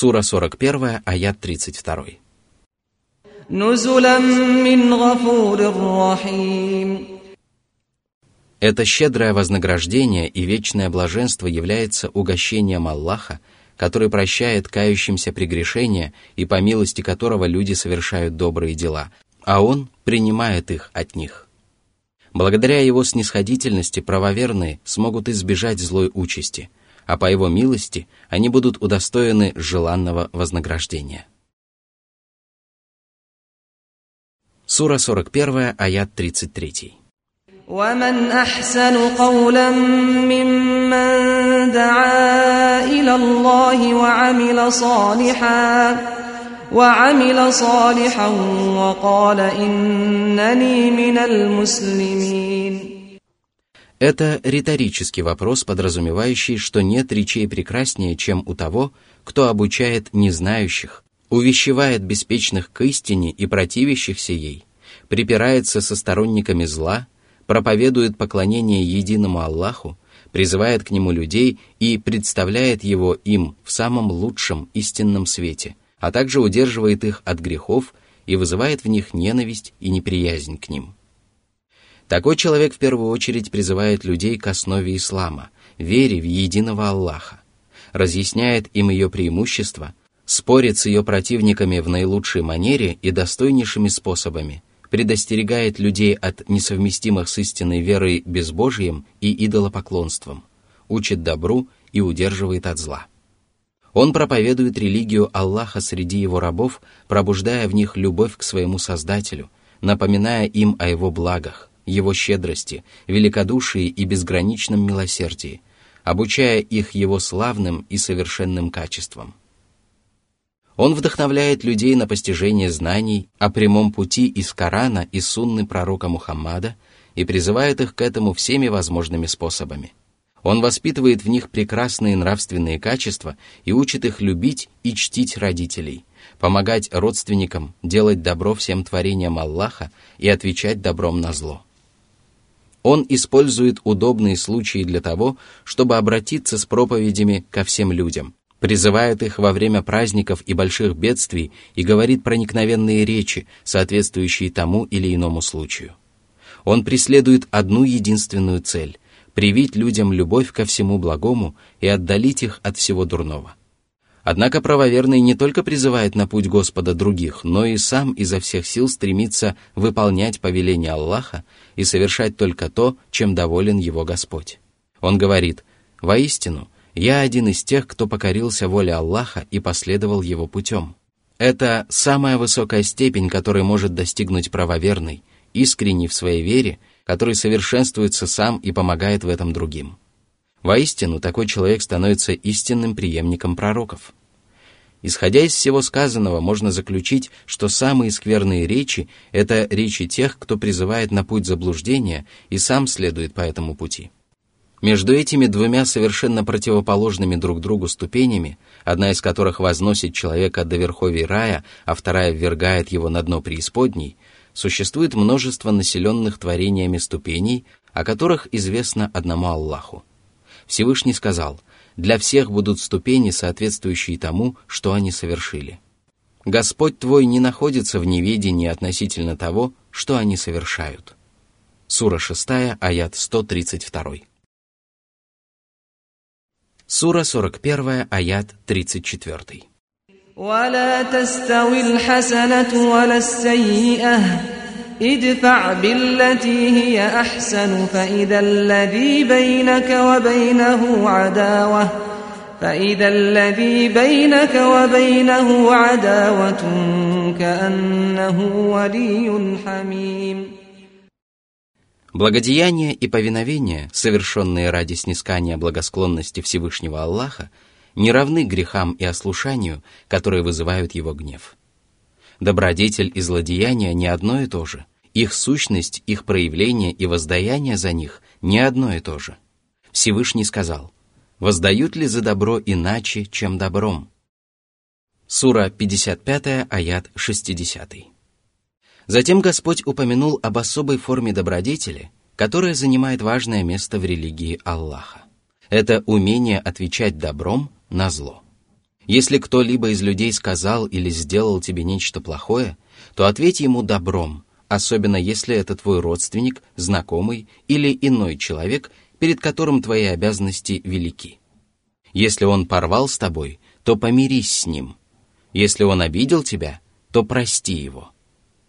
Сура 41, аят 32. Это щедрое вознаграждение и вечное блаженство является угощением Аллаха, который прощает кающимся прегрешения и по милости которого люди совершают добрые дела, а Он принимает их от них. Благодаря его снисходительности правоверные смогут избежать злой участи – а по Его милости они будут удостоены желанного вознаграждения. Сура 41, аят 33. ومن احسن قولا ممن دعا الى الله وعمل صالحا وعمل صالحا وقال انني من المسلمين это риторический вопрос, подразумевающий, что нет речей прекраснее, чем у того, кто обучает незнающих, увещевает беспечных к истине и противящихся ей, припирается со сторонниками зла – проповедует поклонение единому Аллаху, призывает к нему людей и представляет его им в самом лучшем истинном свете, а также удерживает их от грехов и вызывает в них ненависть и неприязнь к ним. Такой человек в первую очередь призывает людей к основе ислама, вере в единого Аллаха, разъясняет им ее преимущества, спорит с ее противниками в наилучшей манере и достойнейшими способами – предостерегает людей от несовместимых с истинной верой безбожием и идолопоклонством, учит добру и удерживает от зла. Он проповедует религию Аллаха среди его рабов, пробуждая в них любовь к своему Создателю, напоминая им о его благах, его щедрости, великодушии и безграничном милосердии, обучая их его славным и совершенным качествам – он вдохновляет людей на постижение знаний о прямом пути из Корана и сунны пророка Мухаммада и призывает их к этому всеми возможными способами. Он воспитывает в них прекрасные нравственные качества и учит их любить и чтить родителей, помогать родственникам, делать добро всем творениям Аллаха и отвечать добром на зло. Он использует удобные случаи для того, чтобы обратиться с проповедями ко всем людям, призывает их во время праздников и больших бедствий и говорит проникновенные речи, соответствующие тому или иному случаю. Он преследует одну единственную цель – привить людям любовь ко всему благому и отдалить их от всего дурного. Однако правоверный не только призывает на путь Господа других, но и сам изо всех сил стремится выполнять повеление Аллаха и совершать только то, чем доволен его Господь. Он говорит, «Воистину, я один из тех, кто покорился воле Аллаха и последовал его путем. Это самая высокая степень, которой может достигнуть правоверный, искренний в своей вере, который совершенствуется сам и помогает в этом другим. Воистину, такой человек становится истинным преемником пророков. Исходя из всего сказанного, можно заключить, что самые скверные речи – это речи тех, кто призывает на путь заблуждения и сам следует по этому пути – между этими двумя совершенно противоположными друг другу ступенями, одна из которых возносит человека до верховий рая, а вторая ввергает его на дно преисподней, существует множество населенных творениями ступеней, о которых известно одному Аллаху. Всевышний сказал, «Для всех будут ступени, соответствующие тому, что они совершили». Господь твой не находится в неведении относительно того, что они совершают. Сура 6, аят 132. Сура 41, аят 34. ولا تستوي الحسنة ولا السيئة ادفع بالتي هي أحسن فإذا الذي بينك وبينه عداوة فإذا الذي بينك وبينه عداوة كأنه ولي حميم Благодеяния и повиновения, совершенные ради снискания благосклонности Всевышнего Аллаха, не равны грехам и ослушанию, которые вызывают его гнев. Добродетель и злодеяние не одно и то же. их сущность, их проявление и воздаяние за них не одно и то же. Всевышний сказал, «Воздают ли за добро иначе, чем добром?» Сура 55, аят 60. Затем Господь упомянул об особой форме добродетели, которая занимает важное место в религии Аллаха. Это умение отвечать добром на зло. Если кто-либо из людей сказал или сделал тебе нечто плохое, то ответь ему добром, особенно если это твой родственник, знакомый или иной человек, перед которым твои обязанности велики. Если он порвал с тобой, то помирись с ним. Если он обидел тебя, то прости его.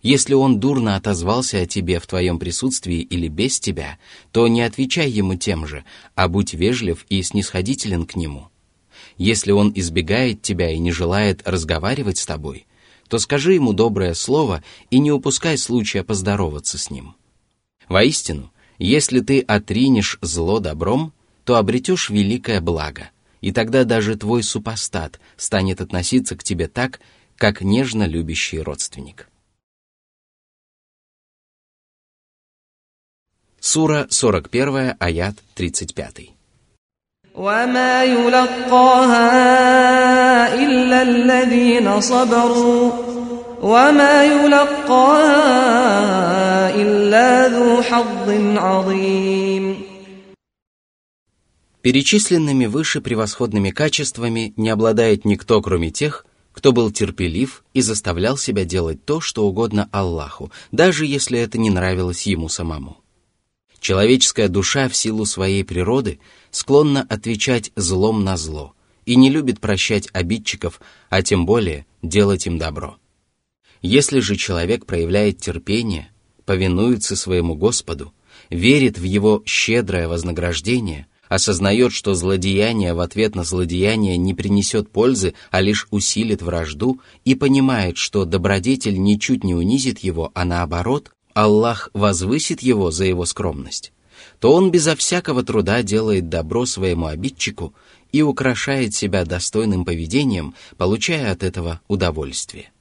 Если он дурно отозвался о тебе в твоем присутствии или без тебя, то не отвечай ему тем же, а будь вежлив и снисходителен к нему. Если он избегает тебя и не желает разговаривать с тобой, то скажи ему доброе слово и не упускай случая поздороваться с ним. Воистину, если ты отринешь зло добром, то обретешь великое благо, и тогда даже твой супостат станет относиться к тебе так, как нежно любящий родственник. Сура 41, аят 35. وما يلقاها إلا الذين صبروا وما يلقاها إلا ذو حظ عظيم Перечисленными выше превосходными качествами не обладает никто, кроме тех, кто был терпелив и заставлял себя делать то, что угодно Аллаху, даже если это не нравилось ему самому. Человеческая душа в силу своей природы склонна отвечать злом на зло и не любит прощать обидчиков, а тем более делать им добро. Если же человек проявляет терпение, повинуется своему Господу, верит в его щедрое вознаграждение, осознает, что злодеяние в ответ на злодеяние не принесет пользы, а лишь усилит вражду, и понимает, что добродетель ничуть не унизит его, а наоборот, Аллах возвысит его за его скромность, то он безо всякого труда делает добро своему обидчику и украшает себя достойным поведением, получая от этого удовольствие.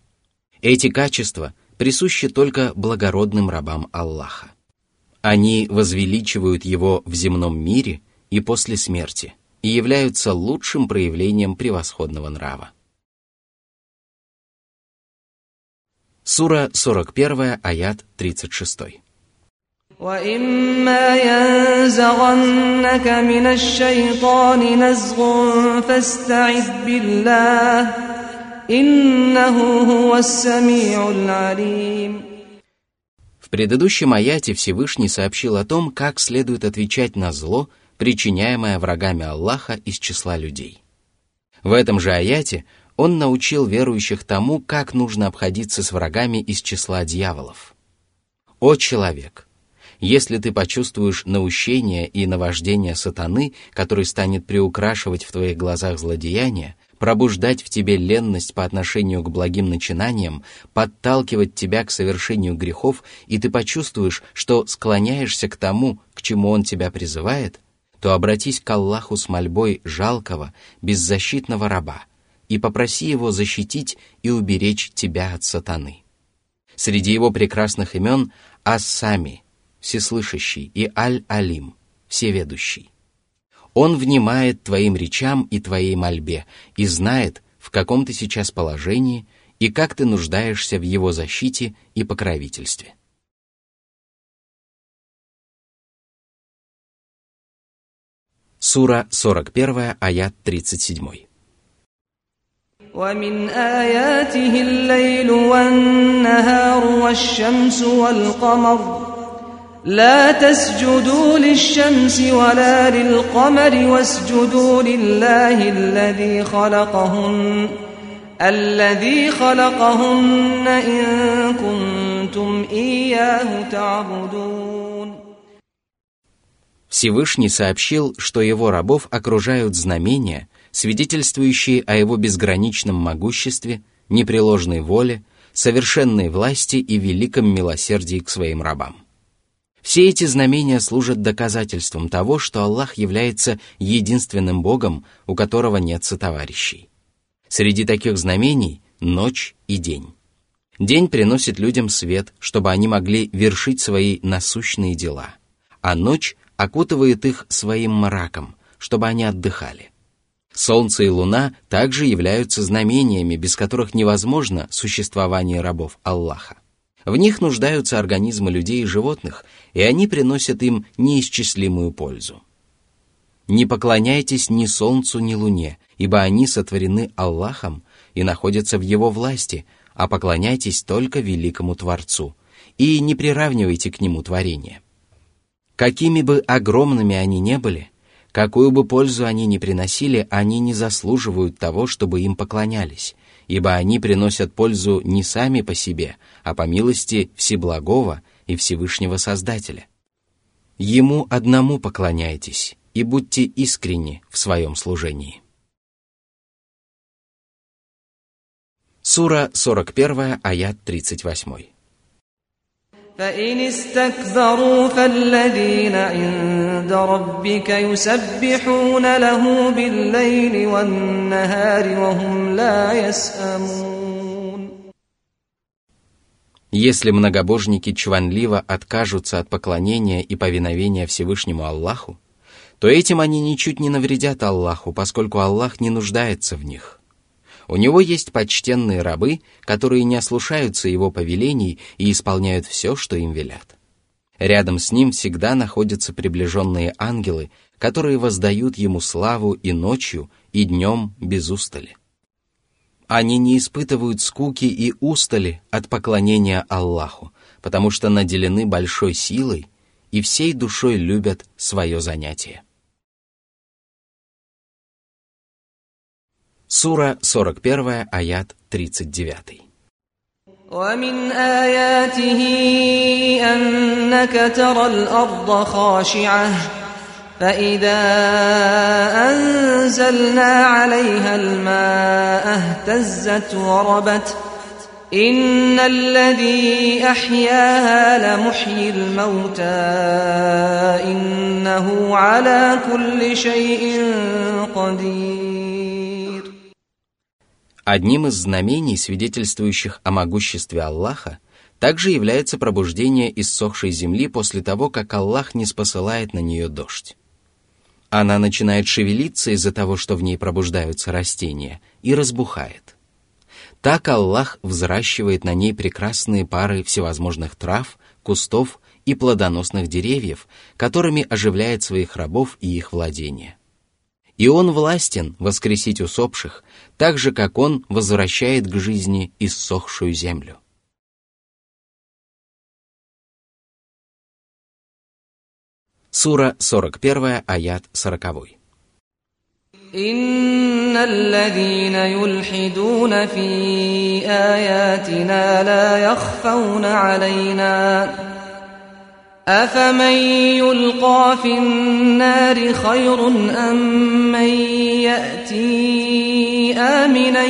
Эти качества присущи только благородным рабам Аллаха. Они возвеличивают его в земном мире и после смерти и являются лучшим проявлением превосходного нрава. Сура 41, аят 36. وإما ينزغنك من الشيطان نزغ فاستعذ بالله إنه هو السميع العليم В предыдущем аяте Всевышний сообщил о том, как следует отвечать на зло, причиняемое врагами Аллаха из числа людей. В этом же аяте он научил верующих тому, как нужно обходиться с врагами из числа дьяволов. «О человек! Если ты почувствуешь наущение и наваждение сатаны, который станет приукрашивать в твоих глазах злодеяния, пробуждать в тебе ленность по отношению к благим начинаниям, подталкивать тебя к совершению грехов, и ты почувствуешь, что склоняешься к тому, к чему он тебя призывает, то обратись к Аллаху с мольбой жалкого, беззащитного раба, и попроси его защитить и уберечь тебя от сатаны. Среди его прекрасных имен Ассами, всеслышащий, и Аль-Алим, всеведущий. Он внимает твоим речам и твоей мольбе и знает, в каком ты сейчас положении и как ты нуждаешься в его защите и покровительстве. Сура 41, аят 37. ومن آياته الليل والنهار والشمس والقمر لا تسجدوا للشمس ولا للقمر واسجدوا لله الذي خلقهن الذي خلقهن إن كنتم إياه تعبدون Всевышний сообщил, что его рабов окружают знамения – свидетельствующие о его безграничном могуществе, непреложной воле, совершенной власти и великом милосердии к своим рабам. Все эти знамения служат доказательством того, что Аллах является единственным Богом, у которого нет сотоварищей. Среди таких знамений – ночь и день. День приносит людям свет, чтобы они могли вершить свои насущные дела, а ночь окутывает их своим мраком, чтобы они отдыхали – Солнце и Луна также являются знамениями, без которых невозможно существование рабов Аллаха. В них нуждаются организмы людей и животных, и они приносят им неисчислимую пользу. Не поклоняйтесь ни солнцу, ни луне, ибо они сотворены Аллахом и находятся в Его власти, а поклоняйтесь только великому Творцу, и не приравнивайте к Нему творение. Какими бы огромными они не были, какую бы пользу они ни приносили, они не заслуживают того, чтобы им поклонялись, ибо они приносят пользу не сами по себе, а по милости Всеблагого и Всевышнего Создателя. Ему одному поклоняйтесь и будьте искренни в своем служении. Сура 41, аят 38. فإن استكبروا فالذين عند ربك يسبحون له بالليل والنهار وهم لا يسأمون Если многобожники чванливо откажутся от поклонения и повиновения Всевышнему Аллаху, то этим они ничуть не навредят Аллаху, поскольку Аллах не нуждается в них. У него есть почтенные рабы, которые не ослушаются его повелений и исполняют все, что им велят. Рядом с ним всегда находятся приближенные ангелы, которые воздают ему славу и ночью, и днем без устали. Они не испытывают скуки и устали от поклонения Аллаху, потому что наделены большой силой и всей душой любят свое занятие. Сура 41, аят 39. ومن آياته أنك ترى الأرض خاشعة فإذا أنزلنا عليها الماء اهتزت وربت إن الذي أحياها لمحيي الموتى إنه على كل شيء قدير Одним из знамений, свидетельствующих о могуществе Аллаха, также является пробуждение иссохшей земли после того, как Аллах не спосылает на нее дождь. Она начинает шевелиться из-за того, что в ней пробуждаются растения, и разбухает. Так Аллах взращивает на ней прекрасные пары всевозможных трав, кустов и плодоносных деревьев, которыми оживляет своих рабов и их владения И Он властен воскресить усопших, так же, как Он возвращает к жизни иссохшую землю. Сура 41, аят 40. إن الذين يلحدون في آياتنا لا يخفون علينا أفمن يلقى في النار خير أم من يأتي آمنا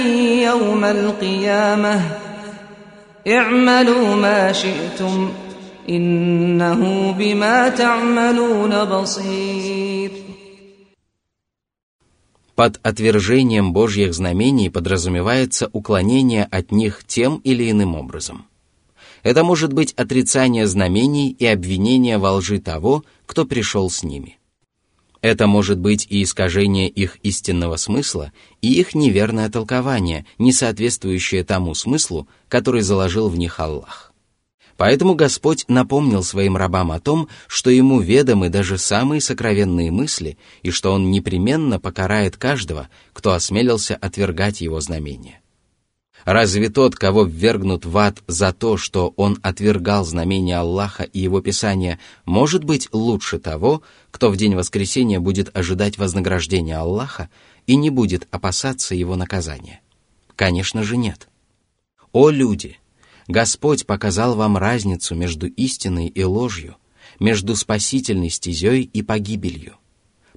يوم القيامة اعملوا ما شئتم إنه بما تعملون بصير Под отвержением Божьих знамений подразумевается уклонение от них тем или иным образом – это может быть отрицание знамений и обвинение во лжи того, кто пришел с ними. Это может быть и искажение их истинного смысла, и их неверное толкование, не соответствующее тому смыслу, который заложил в них Аллах. Поэтому Господь напомнил своим рабам о том, что ему ведомы даже самые сокровенные мысли, и что он непременно покарает каждого, кто осмелился отвергать его знамения. Разве тот, кого ввергнут в ад за то, что он отвергал знамения Аллаха и его Писания, может быть лучше того, кто в день воскресения будет ожидать вознаграждения Аллаха и не будет опасаться его наказания? Конечно же нет. О люди! Господь показал вам разницу между истиной и ложью, между спасительной стезей и погибелью.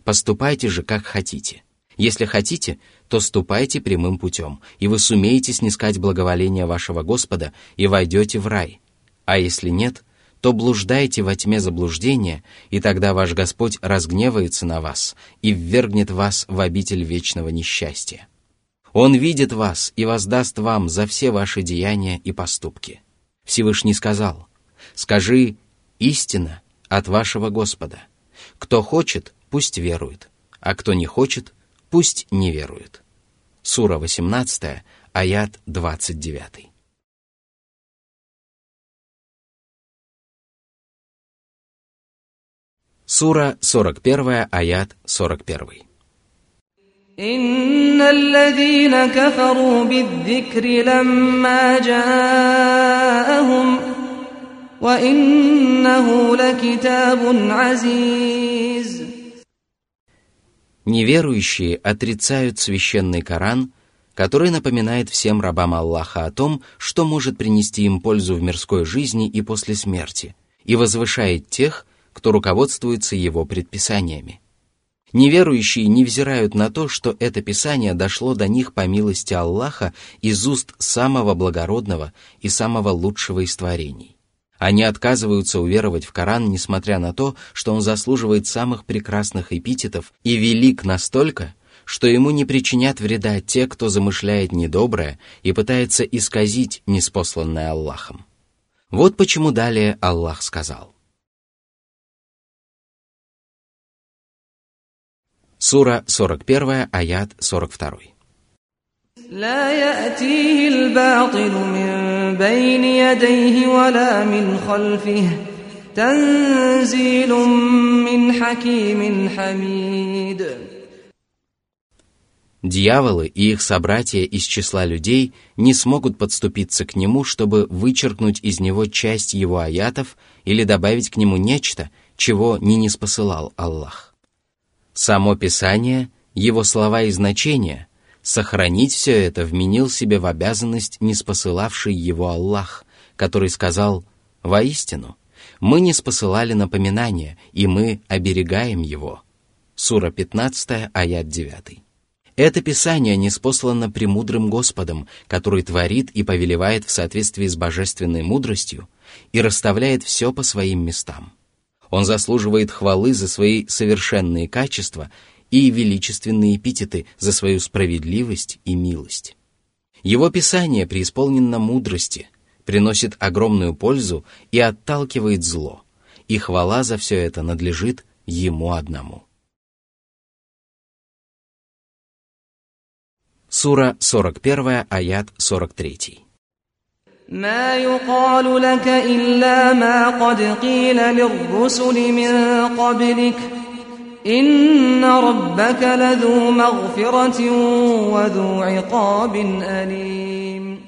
Поступайте же, как хотите. Если хотите, то ступайте прямым путем, и вы сумеете снискать благоволение вашего Господа и войдете в рай. А если нет, то блуждайте во тьме заблуждения, и тогда ваш Господь разгневается на вас и ввергнет вас в обитель вечного несчастья. Он видит вас и воздаст вам за все ваши деяния и поступки. Всевышний сказал, «Скажи, истина от вашего Господа. Кто хочет, пусть верует, а кто не хочет, пусть не верует». Сура 18, аят 29. Сура 41, аят 41. إن الذين كفروا بالذكر لما جاءهم وإنه لكتاب عزيز Неверующие отрицают священный Коран, который напоминает всем рабам Аллаха о том, что может принести им пользу в мирской жизни и после смерти, и возвышает тех, кто руководствуется его предписаниями. Неверующие не взирают на то, что это Писание дошло до них по милости Аллаха из уст самого благородного и самого лучшего из творений. Они отказываются уверовать в Коран, несмотря на то, что он заслуживает самых прекрасных эпитетов и велик настолько, что ему не причинят вреда те, кто замышляет недоброе и пытается исказить неспосланное Аллахом. Вот почему далее Аллах сказал. Сура 41, аят 42. لا يأتيه الباطل من بين يديه ولا من خلفه تنزيل من حكيم حميد Дьяволы и их собратья из числа людей не смогут подступиться к нему, чтобы вычеркнуть из него часть его аятов или добавить к нему нечто, чего не неспосылал Аллах. Само Писание, его слова и значения, – сохранить все это вменил себе в обязанность неспосылавший его Аллах, который сказал «Воистину, мы не спосылали напоминания, и мы оберегаем его». Сура 15, аят 9. Это Писание неспослано премудрым Господом, который творит и повелевает в соответствии с божественной мудростью и расставляет все по своим местам. Он заслуживает хвалы за свои совершенные качества и величественные эпитеты за свою справедливость и милость. Его Писание преисполнено мудрости, приносит огромную пользу и отталкивает зло, и хвала за все это надлежит Ему одному. Сура 41, аят 43. ما يقال لك إلا ما قد قيل للرسل من قبلك إن ربك لذو مغفرة وذو عقاب أليم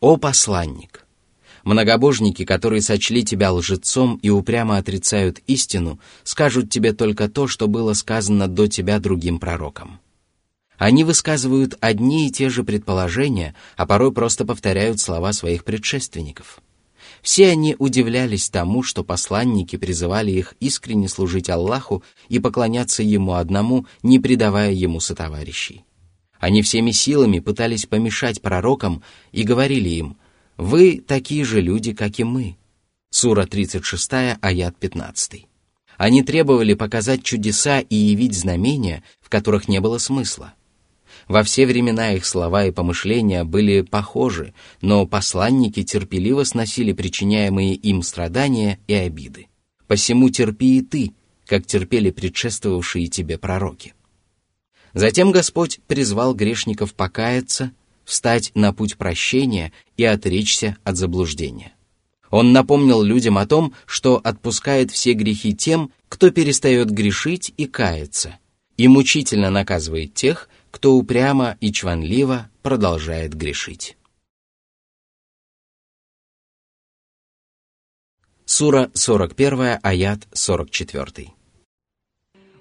О посланник! Многобожники, которые сочли тебя лжецом и упрямо отрицают истину, скажут тебе только то, что было сказано до тебя другим пророкам. Они высказывают одни и те же предположения, а порой просто повторяют слова своих предшественников. все они удивлялись тому, что посланники призывали их искренне служить Аллаху и поклоняться Ему одному, не предавая Ему сотоварищей. Они всеми силами пытались помешать пророкам и говорили им, «Вы такие же люди, как и мы». Сура 36, аят 15. Они требовали показать чудеса и явить знамения, в которых не было смысла. Во все времена их слова и помышления были похожи, но посланники терпеливо сносили причиняемые им страдания и обиды. Посему терпи и ты, как терпели предшествовавшие тебе пророки. Затем Господь призвал грешников покаяться, встать на путь прощения и отречься от заблуждения. Он напомнил людям о том, что отпускает все грехи тем, кто перестает грешить и каяться, и мучительно наказывает тех, кто упрямо и чванливо продолжает грешить. Сура 41, аят 44.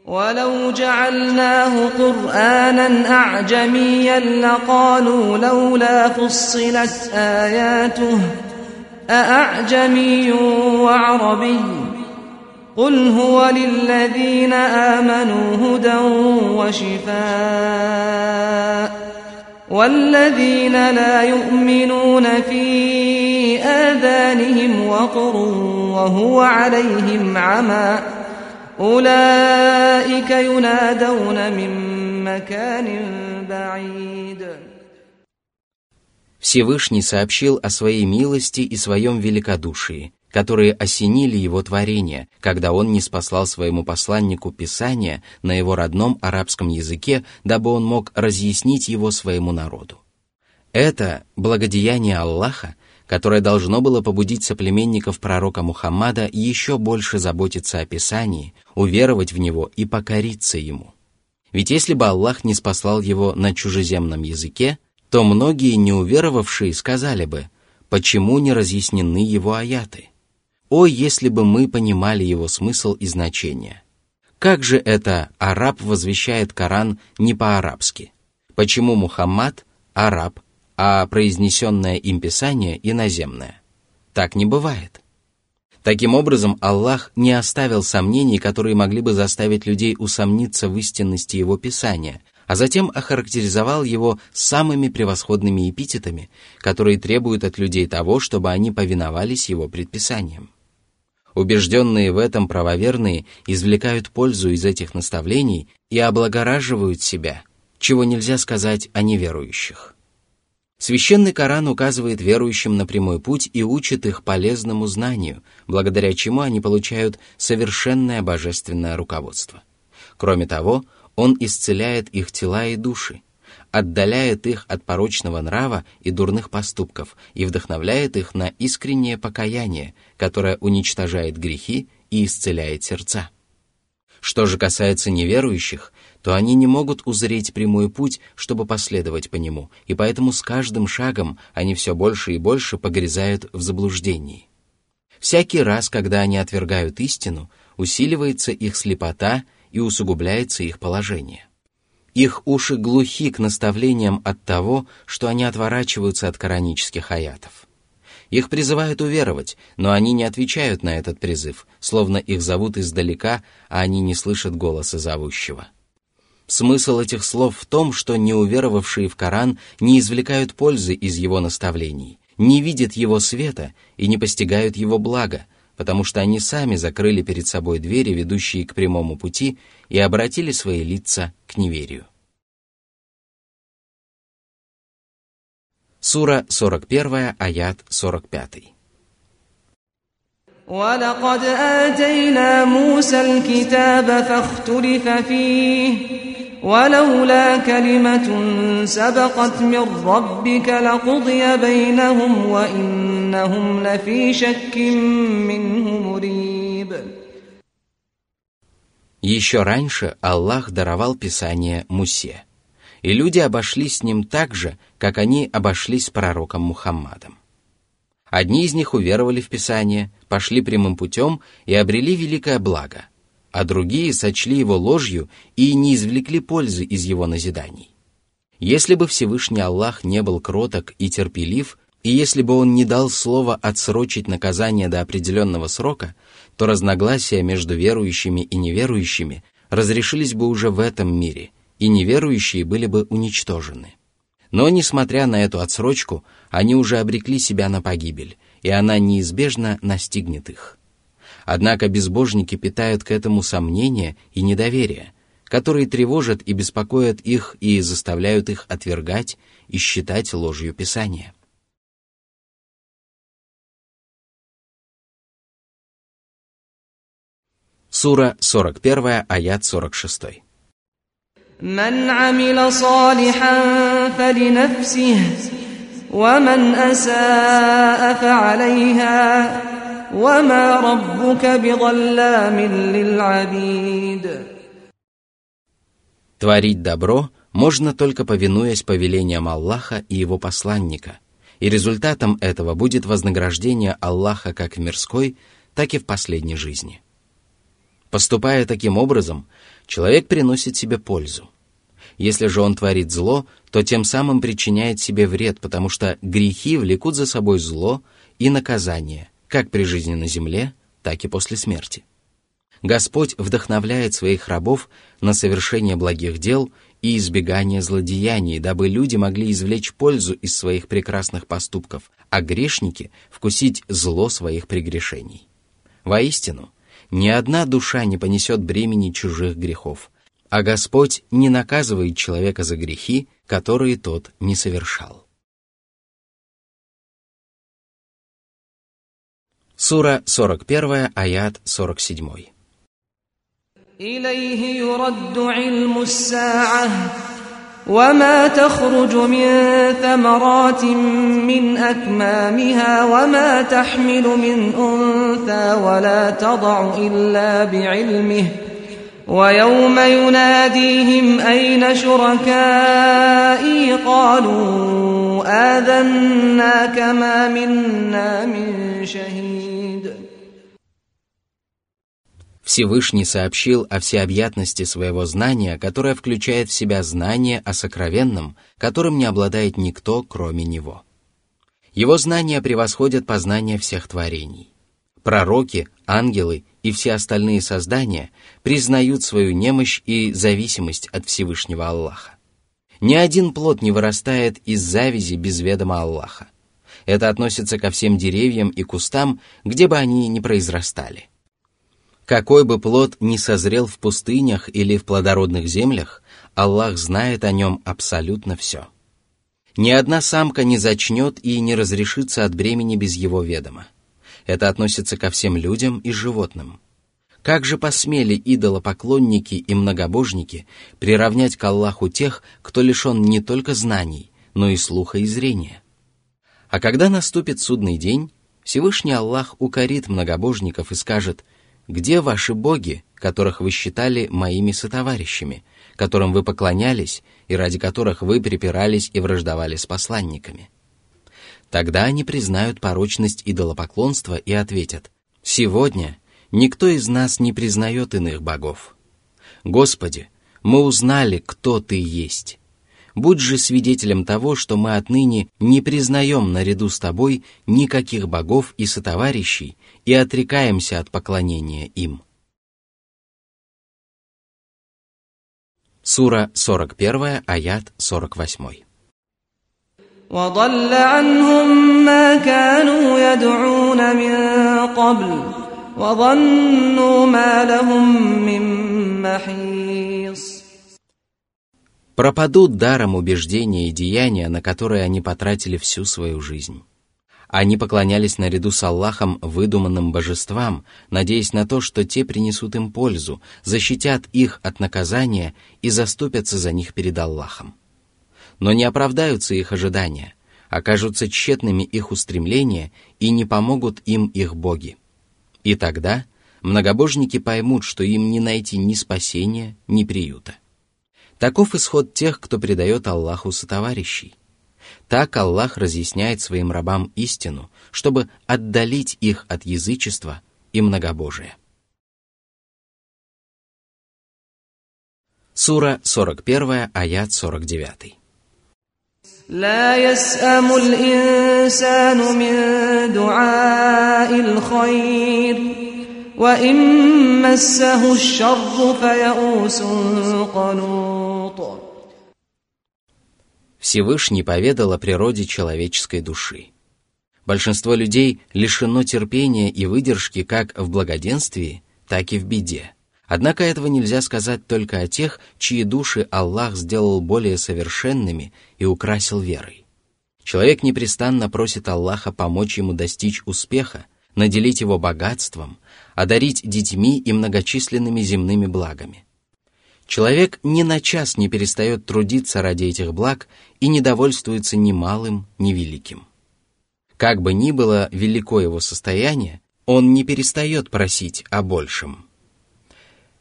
ولو جعلناه قرآنا أعجميا لقالوا لولا فصلت آياته أأعجمي وعربي قل هو للذين آمنوا هدى وشفاء والذين لا يؤمنون في آذانهم وقر وهو عليهم عمى أولئك ينادون من مكان بعيد Всевышний сообщил о своей милости и своем великодушии, которые осенили его творение, когда он не спаслал своему посланнику Писание на его родном арабском языке, дабы он мог разъяснить его своему народу. Это благодеяние Аллаха, которое должно было побудить соплеменников пророка Мухаммада еще больше заботиться о Писании, уверовать в него и покориться ему. Ведь если бы Аллах не спаслал его на чужеземном языке, то многие неуверовавшие сказали бы, почему не разъяснены его аяты. О, если бы мы понимали его смысл и значение. Как же это араб возвещает Коран не по-арабски? Почему Мухаммад – араб, а произнесенное им писание – иноземное? Так не бывает. Таким образом, Аллах не оставил сомнений, которые могли бы заставить людей усомниться в истинности его писания, а затем охарактеризовал его самыми превосходными эпитетами, которые требуют от людей того, чтобы они повиновались его предписаниям. Убежденные в этом правоверные извлекают пользу из этих наставлений и облагораживают себя, чего нельзя сказать о неверующих. Священный Коран указывает верующим на прямой путь и учит их полезному знанию, благодаря чему они получают совершенное божественное руководство. Кроме того, он исцеляет их тела и души, отдаляет их от порочного нрава и дурных поступков и вдохновляет их на искреннее покаяние, которое уничтожает грехи и исцеляет сердца. Что же касается неверующих, то они не могут узреть прямой путь, чтобы последовать по нему, и поэтому с каждым шагом они все больше и больше погрязают в заблуждении. Всякий раз, когда они отвергают истину, усиливается их слепота и усугубляется их положение. Их уши глухи к наставлениям от того, что они отворачиваются от коранических аятов. Их призывают уверовать, но они не отвечают на этот призыв, словно их зовут издалека, а они не слышат голоса зовущего. Смысл этих слов в том, что неуверовавшие в Коран не извлекают пользы из его наставлений, не видят его света и не постигают его блага, потому что они сами закрыли перед собой двери, ведущие к прямому пути, и обратили свои лица к неверию. Сура 41, аят 45. ولقد آتينا موسى الكتاب فاختلف فيه ولولا كلمة سبقت من ربك لقضي بينهم وإنهم لفي شك منه مريب Еще раньше Аллах даровал Писание Мусе, и люди обошлись с ним так же, как они обошлись с пророком Мухаммадом. Одни из них уверовали в Писание, пошли прямым путем и обрели великое благо, а другие сочли его ложью и не извлекли пользы из его назиданий. Если бы Всевышний Аллах не был кроток и терпелив, и если бы он не дал слова отсрочить наказание до определенного срока, то разногласия между верующими и неверующими разрешились бы уже в этом мире, и неверующие были бы уничтожены. Но, несмотря на эту отсрочку, они уже обрекли себя на погибель, и она неизбежно настигнет их. Однако безбожники питают к этому сомнения и недоверие, которые тревожат и беспокоят их и заставляют их отвергать и считать ложью Писания. Сура 41, аят 46. من عمل صالحا فلنفسه ومن أساء فعليها وما ربك بظلام للعبيد Творить добро можно только повинуясь повелениям Аллаха и его посланника, и результатом этого будет вознаграждение Аллаха как в мирской, так и в последней жизни. Поступая таким образом, человек приносит себе пользу. Если же он творит зло, то тем самым причиняет себе вред, потому что грехи влекут за собой зло и наказание, как при жизни на земле, так и после смерти. Господь вдохновляет своих рабов на совершение благих дел и избегание злодеяний, дабы люди могли извлечь пользу из своих прекрасных поступков, а грешники — вкусить зло своих прегрешений. Воистину, ни одна душа не понесет бремени чужих грехов, а Господь не наказывает человека за грехи, которые тот не совершал. Сура 41, аят 47. إليه يرد علم الساعة وما تخرج من ثمرات من أكمامها وما تحمل من أنثى ولا تضع إلا بعلمه ويوم يناديهم أين شركائي قالوا آذنا كما منا من شهيد Всевышний сообщил о всеобъятности своего знания, которое включает в себя знание о сокровенном, которым не обладает никто, кроме него. Его знания превосходят познание всех творений. Пророки, ангелы и все остальные создания признают свою немощь и зависимость от Всевышнего Аллаха. Ни один плод не вырастает из завязи без ведома Аллаха. Это относится ко всем деревьям и кустам, где бы они ни произрастали – какой бы плод ни созрел в пустынях или в плодородных землях, Аллах знает о нем абсолютно все. Ни одна самка не зачнет и не разрешится от бремени без его ведома. Это относится ко всем людям и животным. Как же посмели идолопоклонники и многобожники приравнять к Аллаху тех, кто лишен не только знаний, но и слуха и зрения? А когда наступит судный день, Всевышний Аллах укорит многобожников и скажет – где ваши боги, которых вы считали моими сотоварищами, которым вы поклонялись и ради которых вы припирались и враждовали с посланниками? Тогда они признают порочность идолопоклонства и ответят, «Сегодня никто из нас не признает иных богов. Господи, мы узнали, кто Ты есть. Будь же свидетелем того, что мы отныне не признаем наряду с Тобой никаких богов и сотоварищей, и отрекаемся от поклонения им. Сура 41, аят 48. وضل عنهم ما كانوا يدعون من قبل وظنوا ما لهم من محيص Пропадут даром убеждения и деяния, на которые они потратили всю свою жизнь. Они поклонялись наряду с Аллахом выдуманным божествам, надеясь на то, что те принесут им пользу, защитят их от наказания и заступятся за них перед Аллахом. Но не оправдаются их ожидания, окажутся тщетными их устремления и не помогут им их боги. И тогда многобожники поймут, что им не найти ни спасения, ни приюта. Таков исход тех, кто предает Аллаху сотоварищей – так Аллах разъясняет своим рабам истину, чтобы отдалить их от язычества и многобожия. Сура 41, аят 49. لا يسأم الإنسان من دعاء الخير وإن مسه الشر فيئوس قنوط Всевышний поведал о природе человеческой души. Большинство людей лишено терпения и выдержки как в благоденствии, так и в беде. Однако этого нельзя сказать только о тех, чьи души Аллах сделал более совершенными и украсил верой. Человек непрестанно просит Аллаха помочь ему достичь успеха, наделить его богатством, одарить детьми и многочисленными земными благами. Человек ни на час не перестает трудиться ради этих благ и не довольствуется ни малым, ни великим. Как бы ни было велико его состояние, он не перестает просить о большем.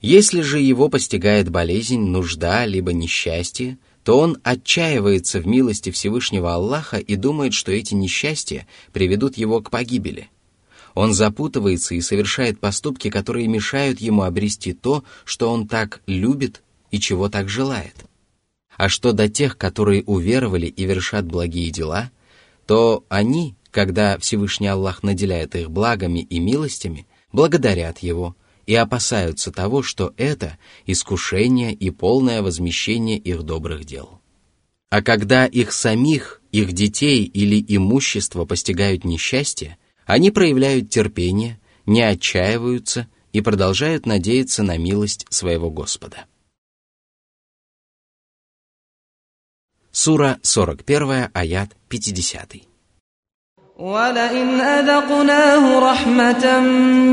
Если же его постигает болезнь, нужда, либо несчастье, то он отчаивается в милости Всевышнего Аллаха и думает, что эти несчастья приведут его к погибели. Он запутывается и совершает поступки, которые мешают ему обрести то, что он так любит и чего так желает. А что до тех, которые уверовали и вершат благие дела, то они, когда Всевышний Аллах наделяет их благами и милостями, благодарят Его и опасаются того, что это искушение и полное возмещение их добрых дел. А когда их самих, их детей или имущество постигают несчастье, они проявляют терпение, не отчаиваются и продолжают надеяться на милость своего Господа. Сура 41, аят 50. ولئن أذقناه رحمة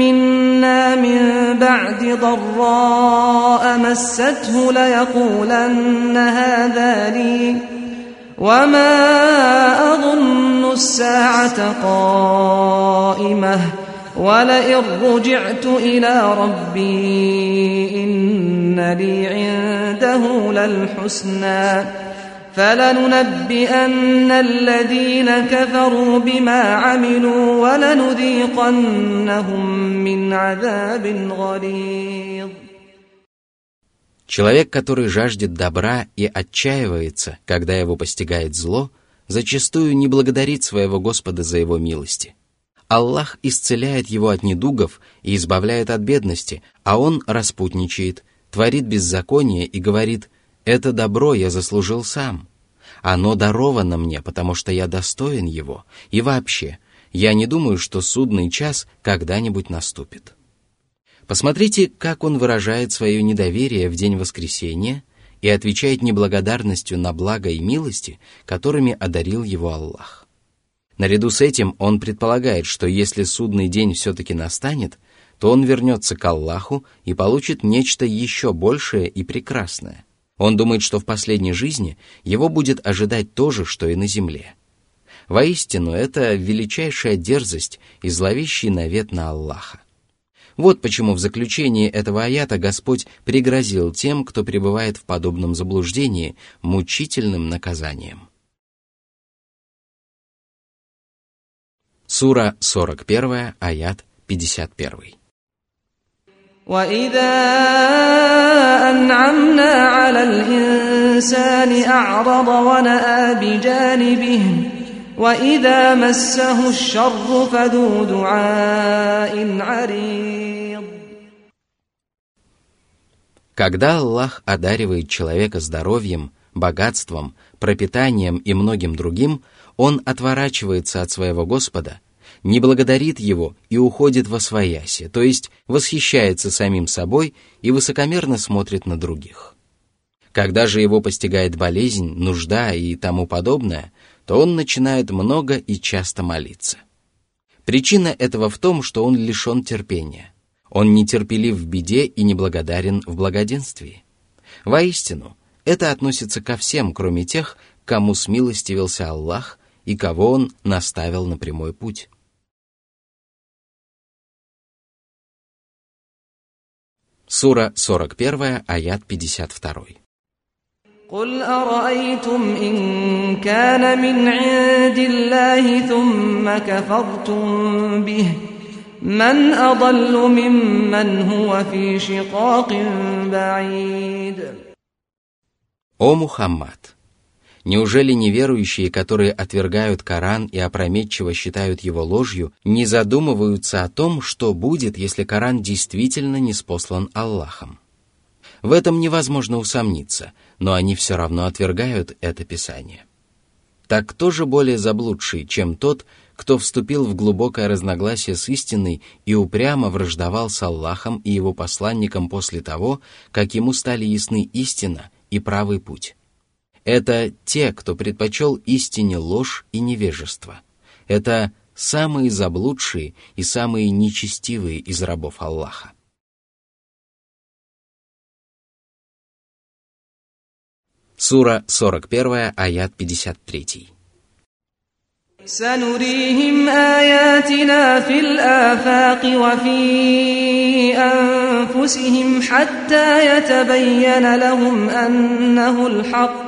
منا من بعد ضراء مسته ليقولن هذا لي وما أظن الساعة قائمة ولئن رجعت إلى ربي إن لي عنده للحسنى فلننبئن الذين كفروا بما عملوا ولنذيقنهم من عذاب غليظ Человек, который жаждет добра и отчаивается, когда его постигает зло, зачастую не благодарит своего Господа за его милости. Аллах исцеляет его от недугов и избавляет от бедности, а он распутничает, творит беззаконие и говорит «это добро я заслужил сам». Оно даровано мне, потому что я достоин его, и вообще, я не думаю, что судный час когда-нибудь наступит. Посмотрите, как он выражает свое недоверие в день воскресения и отвечает неблагодарностью на благо и милости, которыми одарил его Аллах. Наряду с этим он предполагает, что если судный день все-таки настанет, то он вернется к Аллаху и получит нечто еще большее и прекрасное. Он думает, что в последней жизни его будет ожидать то же, что и на земле. Воистину, это величайшая дерзость и зловещий навет на Аллаха. Вот почему в заключении этого аята Господь пригрозил тем, кто пребывает в подобном заблуждении, мучительным наказанием. Сура 41, аят 51. وإذا أنعمنا على الإنسان أعرض ونأى بجانبه وإذا مسه الشر فذو دعاء عريض Когда Аллах одаривает человека здоровьем, богатством, пропитанием и многим другим, он отворачивается от своего Господа – не благодарит его и уходит во свояси, то есть восхищается самим собой и высокомерно смотрит на других. Когда же его постигает болезнь, нужда и тому подобное, то он начинает много и часто молиться. Причина этого в том, что он лишен терпения. Он нетерпелив в беде и неблагодарен в благоденствии. Воистину, это относится ко всем, кроме тех, кому смилостивился Аллах и кого Он наставил на прямой путь. Сура 41, аят 52. قل أرأيتم إن كان من عند الله ثم كفرتم به من أضل ممن هو في شقاق بعيد О Мухаммад! Неужели неверующие, которые отвергают Коран и опрометчиво считают его ложью, не задумываются о том, что будет, если Коран действительно не спослан Аллахом? В этом невозможно усомниться, но они все равно отвергают это Писание. Так кто же более заблудший, чем тот, кто вступил в глубокое разногласие с истиной и упрямо враждовал с Аллахом и его посланником после того, как ему стали ясны истина и правый путь? Это те, кто предпочел истине ложь и невежество. Это самые заблудшие и самые нечестивые из рабов Аллаха. Сура 41, аят 53. سنريهم آياتنا في الآفاق وفي أنفسهم حتى يتبين لهم أنه الحق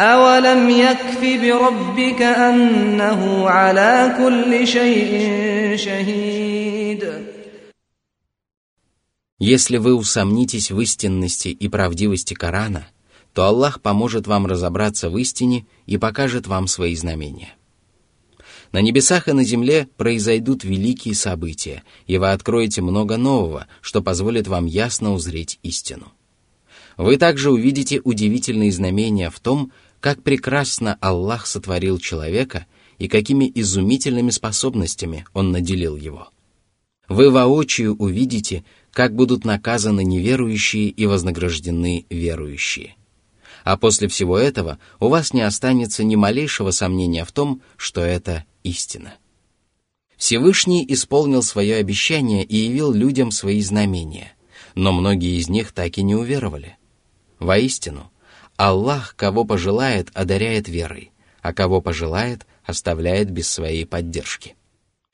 أولم يكف بربك أنه على كل شيء شهيد Если вы усомнитесь в истинности и правдивости Корана, то Аллах поможет вам разобраться в истине и покажет вам свои знамения. На небесах и на земле произойдут великие события, и вы откроете много нового, что позволит вам ясно узреть истину. Вы также увидите удивительные знамения в том, как прекрасно Аллах сотворил человека и какими изумительными способностями Он наделил его. Вы воочию увидите, как будут наказаны неверующие и вознаграждены верующие. А после всего этого у вас не останется ни малейшего сомнения в том, что это истина. Всевышний исполнил свое обещание и явил людям свои знамения, но многие из них так и не уверовали. Воистину, Аллах, кого пожелает, одаряет верой, а кого пожелает, оставляет без своей поддержки.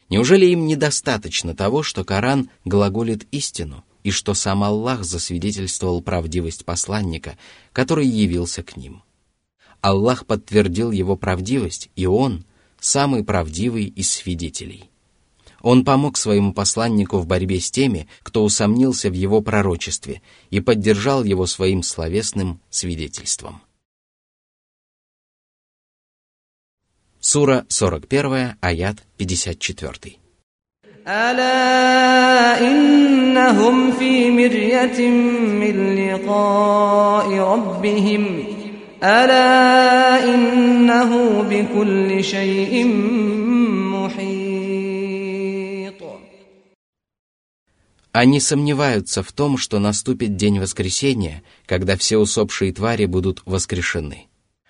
Неужели им недостаточно того, что Коран глаголит истину, и что сам Аллах засвидетельствовал правдивость посланника, который явился к ним? Аллах подтвердил его правдивость, и он – самый правдивый из свидетелей. Он помог своему посланнику в борьбе с теми, кто усомнился в его пророчестве, и поддержал его своим словесным свидетельством. Сура 41, аят 54. ألا إنهم في مرية من لقاء ربهم ألا إنه بكل شيء Они сомневаются в том, что наступит день воскресения, когда все усопшие твари будут воскрешены.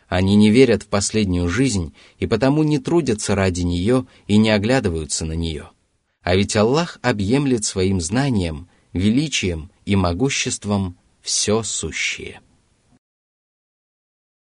Они не верят в последнюю жизнь и потому не трудятся ради нее и не оглядываются на нее. А ведь Аллах объемлет своим знанием, величием и могуществом все сущее.